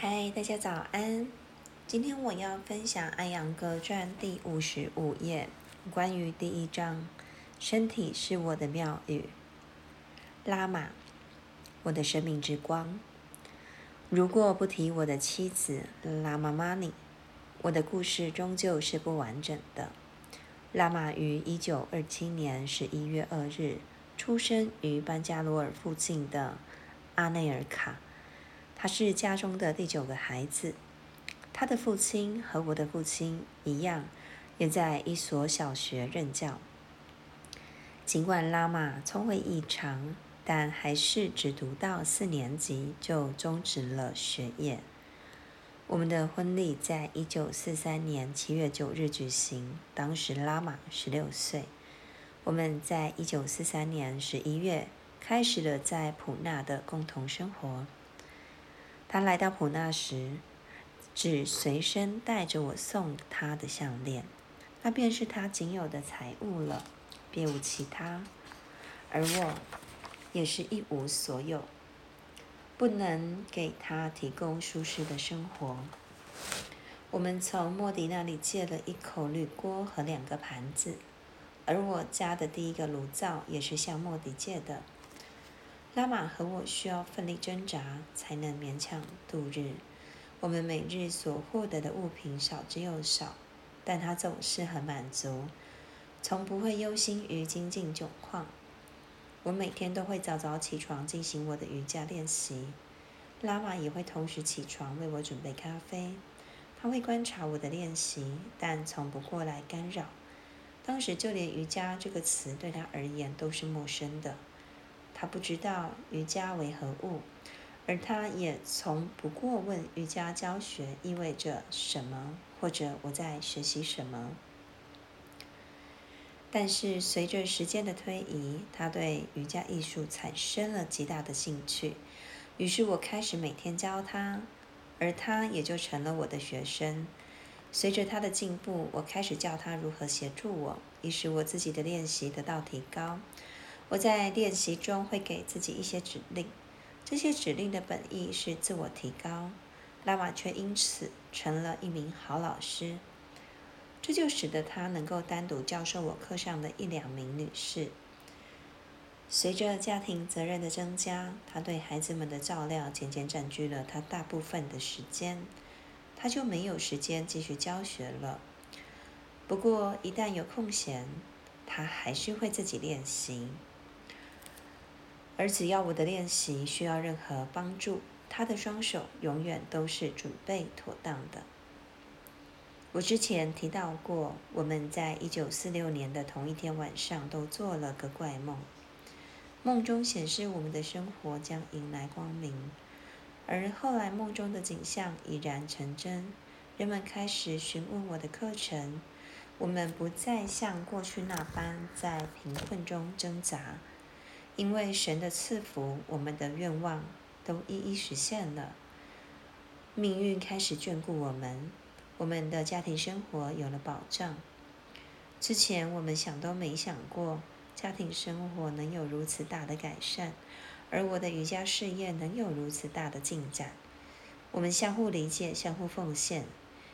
嗨，大家早安！今天我要分享《安阳歌传》第五十五页，关于第一章“身体是我的庙宇”。拉玛，我的生命之光。如果不提我的妻子拉玛玛尼，我的故事终究是不完整的。拉玛于一九二七年十一月二日出生于班加罗尔附近的阿内尔卡。他是家中的第九个孩子，他的父亲和我的父亲一样，也在一所小学任教。尽管拉玛聪慧异常，但还是只读到四年级就终止了学业。我们的婚礼在一九四三年七月九日举行，当时拉玛十六岁。我们在一九四三年十一月开始了在普纳的共同生活。他来到普纳时，只随身带着我送他的项链，那便是他仅有的财物了，别无其他。而我，也是一无所有，不能给他提供舒适的生活。我们从莫迪那里借了一口铝锅和两个盘子，而我家的第一个炉灶也是向莫迪借的。拉玛和我需要奋力挣扎，才能勉强度日。我们每日所获得的物品少之又少，但他总是很满足，从不会忧心于经济窘况。我每天都会早早起床进行我的瑜伽练习，拉玛也会同时起床为我准备咖啡。他会观察我的练习，但从不过来干扰。当时就连瑜伽这个词对他而言都是陌生的。他不知道瑜伽为何物，而他也从不过问瑜伽教学意味着什么，或者我在学习什么。但是随着时间的推移，他对瑜伽艺术产生了极大的兴趣，于是我开始每天教他，而他也就成了我的学生。随着他的进步，我开始教他如何协助我，以使我自己的练习得到提高。我在练习中会给自己一些指令，这些指令的本意是自我提高。拉玛却因此成了一名好老师，这就使得他能够单独教授我课上的一两名女士。随着家庭责任的增加，他对孩子们的照料渐渐占据了他大部分的时间，他就没有时间继续教学了。不过，一旦有空闲，他还是会自己练习。而只要我的练习需要任何帮助，他的双手永远都是准备妥当的。我之前提到过，我们在一九四六年的同一天晚上都做了个怪梦，梦中显示我们的生活将迎来光明，而后来梦中的景象已然成真。人们开始询问我的课程，我们不再像过去那般在贫困中挣扎。因为神的赐福，我们的愿望都一一实现了。命运开始眷顾我们，我们的家庭生活有了保障。之前我们想都没想过，家庭生活能有如此大的改善，而我的瑜伽事业能有如此大的进展。我们相互理解，相互奉献，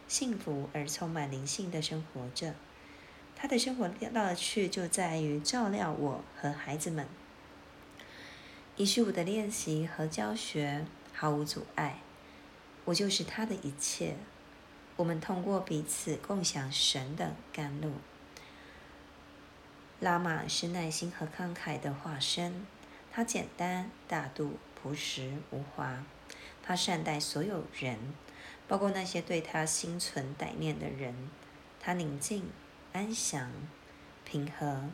幸福而充满灵性的生活着。他的生活乐趣就在于照料我和孩子们。一是我的练习和教学毫无阻碍，我就是他的一切。我们通过彼此共享神的甘露。拉玛是耐心和慷慨的化身，他简单大度、朴实无华。他善待所有人，包括那些对他心存歹念的人。他宁静、安详、平和，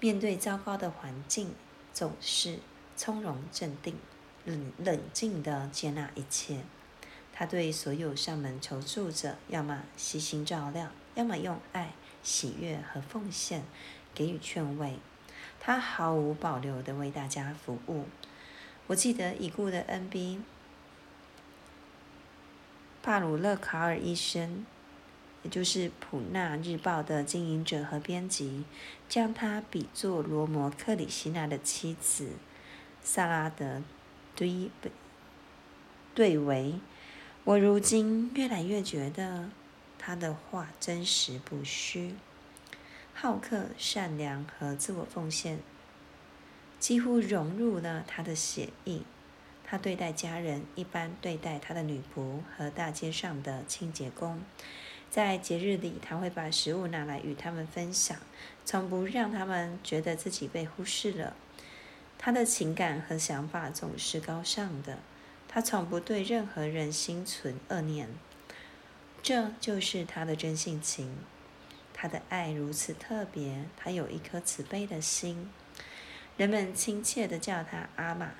面对糟糕的环境，总是。从容镇定，冷冷静地接纳一切。他对所有上门求助者，要么悉心照料，要么用爱、喜悦和奉献给予劝慰。他毫无保留地为大家服务。我记得已故的 N.B. 帕鲁勒卡尔医生，也就是《普纳日报》的经营者和编辑，将他比作罗摩克里希纳的妻子。萨拉德，对对为我如今越来越觉得他的话真实不虚，好客、善良和自我奉献几乎融入了他的血液。他对待家人一般对待他的女仆和大街上的清洁工。在节日里，他会把食物拿来与他们分享，从不让他们觉得自己被忽视了。他的情感和想法总是高尚的。他从不对任何人心存恶念，这就是他的真性情。他的爱如此特别，他有一颗慈悲的心。人们亲切地叫他阿玛，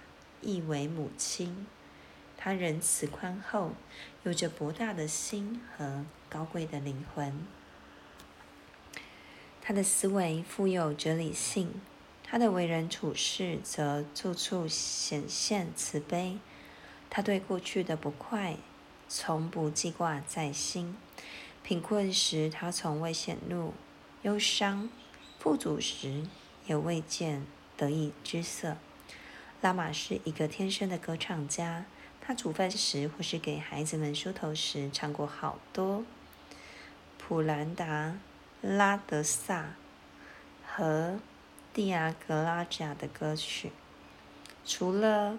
意为母亲。他仁慈宽厚，有着博大的心和高贵的灵魂。他的思维富有哲理性，他的为人处事则处处显现慈悲。他对过去的不快，从不记挂在心；贫困时，他从未显露忧伤；富足时，也未见得意之色。拉玛是一个天生的歌唱家，他煮饭时或是给孩子们梳头时，唱过好多普兰达、拉德萨和蒂亚格拉贾的歌曲。除了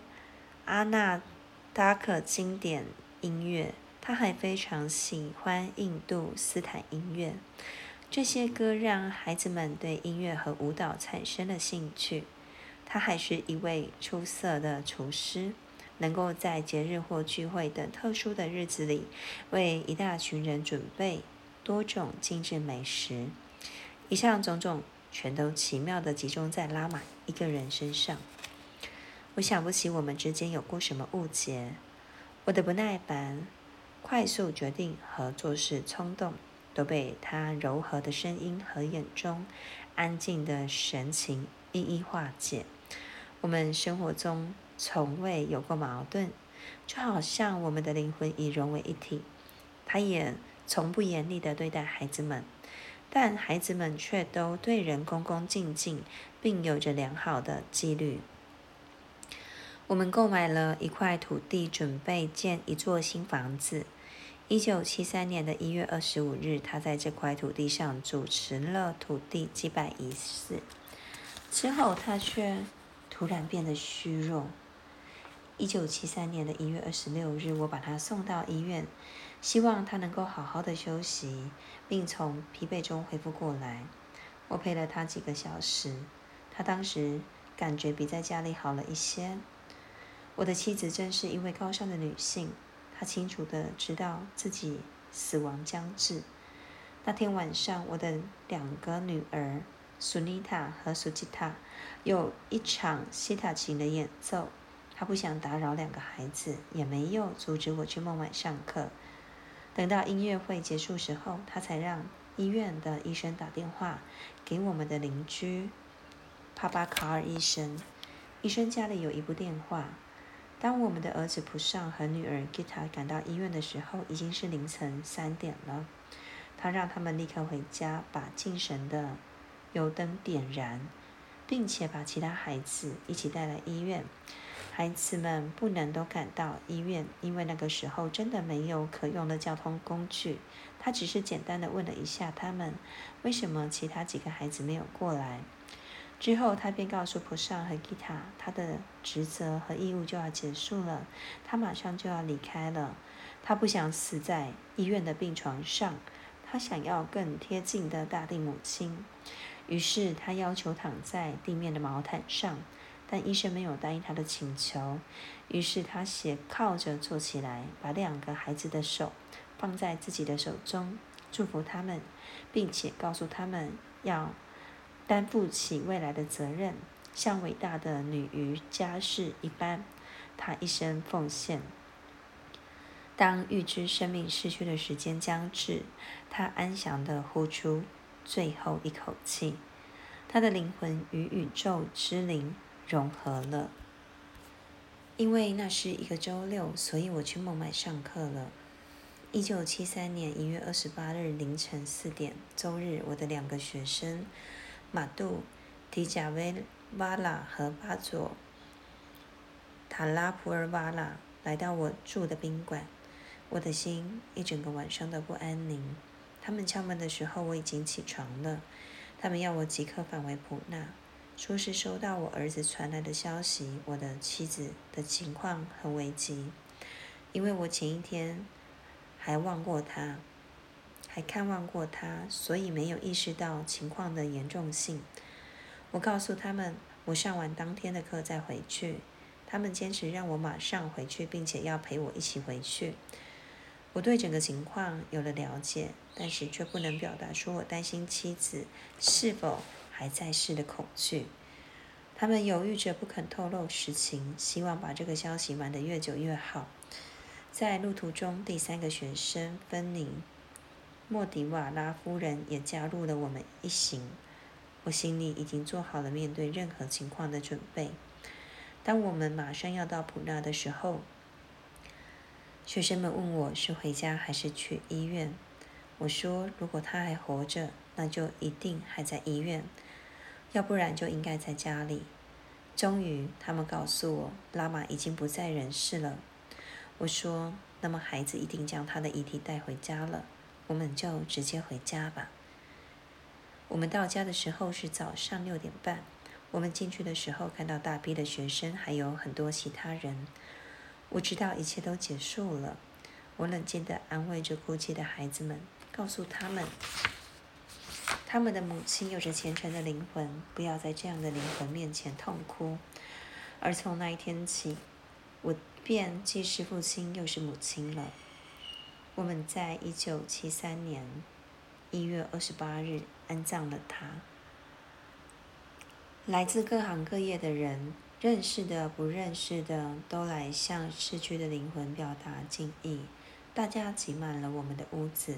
阿纳。达克经典音乐，他还非常喜欢印度斯坦音乐。这些歌让孩子们对音乐和舞蹈产生了兴趣。他还是一位出色的厨师，能够在节日或聚会等特殊的日子里，为一大群人准备多种精致美食。以上种种全都奇妙地集中在拉玛一个人身上。我想不起我们之间有过什么误解。我的不耐烦、快速决定和做事冲动，都被他柔和的声音和眼中安静的神情一一化解。我们生活中从未有过矛盾，就好像我们的灵魂已融为一体。他也从不严厉地对待孩子们，但孩子们却都对人恭恭敬敬，并有着良好的纪律。我们购买了一块土地，准备建一座新房子。一九七三年的一月二十五日，他在这块土地上主持了土地祭拜仪式。之后，他却突然变得虚弱。一九七三年的一月二十六日，我把他送到医院，希望他能够好好的休息，并从疲惫中恢复过来。我陪了他几个小时，他当时感觉比在家里好了一些。我的妻子正是一位高尚的女性，她清楚的知道自己死亡将至。那天晚上，我的两个女儿苏妮塔和苏吉塔有一场西塔琴的演奏。她不想打扰两个孩子，也没有阻止我去孟买上课。等到音乐会结束时候，他才让医院的医生打电话给我们的邻居帕巴卡尔医生。医生家里有一部电话。当我们的儿子普尚和女儿吉塔赶到医院的时候，已经是凌晨三点了。他让他们立刻回家，把进神的油灯点燃，并且把其他孩子一起带来医院。孩子们不能都赶到医院，因为那个时候真的没有可用的交通工具。他只是简单的问了一下他们，为什么其他几个孩子没有过来。之后，他便告诉普尚和吉塔，他的职责和义务就要结束了，他马上就要离开了。他不想死在医院的病床上，他想要更贴近的大地母亲。于是，他要求躺在地面的毛毯上，但医生没有答应他的请求。于是，他斜靠着坐起来，把两个孩子的手放在自己的手中，祝福他们，并且告诉他们要。担负起未来的责任，像伟大的女瑜家事一般，她一生奉献。当预知生命逝去的时间将至，她安详地呼出最后一口气，他的灵魂与宇宙之灵融合了。因为那是一个周六，所以我去孟买上课了。一九七三年一月二十八日凌晨四点，周日，我的两个学生。马杜、迪贾维瓦拉和巴佐塔拉普尔瓦拉来到我住的宾馆。我的心一整个晚上都不安宁。他们敲门的时候，我已经起床了。他们要我即刻返回普纳，说是收到我儿子传来的消息，我的妻子的情况很危急。因为我前一天还望过他，还看望过他，所以没有意识到情况的严重性。我告诉他们，我上完当天的课再回去。他们坚持让我马上回去，并且要陪我一起回去。我对整个情况有了了解，但是却不能表达出我担心妻子是否还在世的恐惧。他们犹豫着不肯透露实情，希望把这个消息瞒得越久越好。在路途中，第三个学生芬妮·莫迪瓦拉夫人也加入了我们一行。我心里已经做好了面对任何情况的准备。当我们马上要到普纳的时候，学生们问我是回家还是去医院。我说，如果他还活着，那就一定还在医院；要不然就应该在家里。终于，他们告诉我，拉玛已经不在人世了。我说，那么孩子一定将他的遗体带回家了，我们就直接回家吧。我们到家的时候是早上六点半。我们进去的时候，看到大批的学生，还有很多其他人。我知道一切都结束了。我冷静地安慰着哭泣的孩子们，告诉他们，他们的母亲有着虔诚的灵魂，不要在这样的灵魂面前痛哭。而从那一天起，我便既是父亲又是母亲了。我们在一九七三年一月二十八日安葬了他。来自各行各业的人。认识的、不认识的，都来向逝去的灵魂表达敬意。大家挤满了我们的屋子，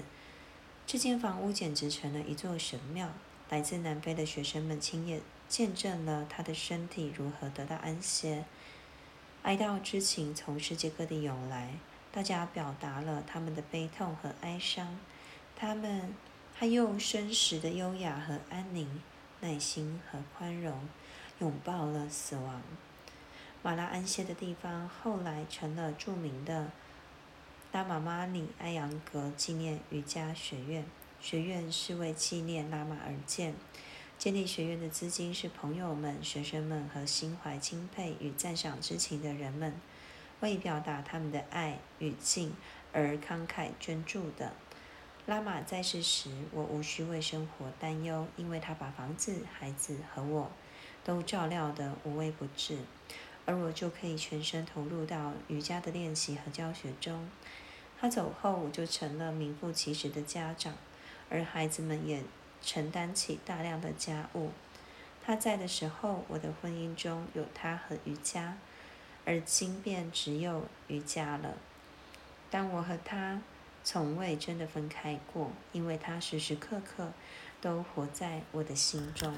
这间房屋简直成了一座神庙。来自南非的学生们亲眼见证了他的身体如何得到安歇。哀悼之情从世界各地涌来，大家表达了他们的悲痛和哀伤。他们还用真实的优雅和安宁、耐心和宽容。拥抱了死亡。马拉安歇的地方后来成了著名的拉玛玛里埃扬格纪念瑜伽学院。学院是为纪念拉玛而建。建立学院的资金是朋友们、学生们和心怀钦佩与赞赏之情的人们为表达他们的爱与敬而慷慨捐助的。拉玛在世时，我无需为生活担忧，因为他把房子、孩子和我。都照料得无微不至，而我就可以全身投入到瑜伽的练习和教学中。他走后，我就成了名副其实的家长，而孩子们也承担起大量的家务。他在的时候，我的婚姻中有他和瑜伽，而今便只有瑜伽了。但我和他从未真的分开过，因为他时时刻刻都活在我的心中。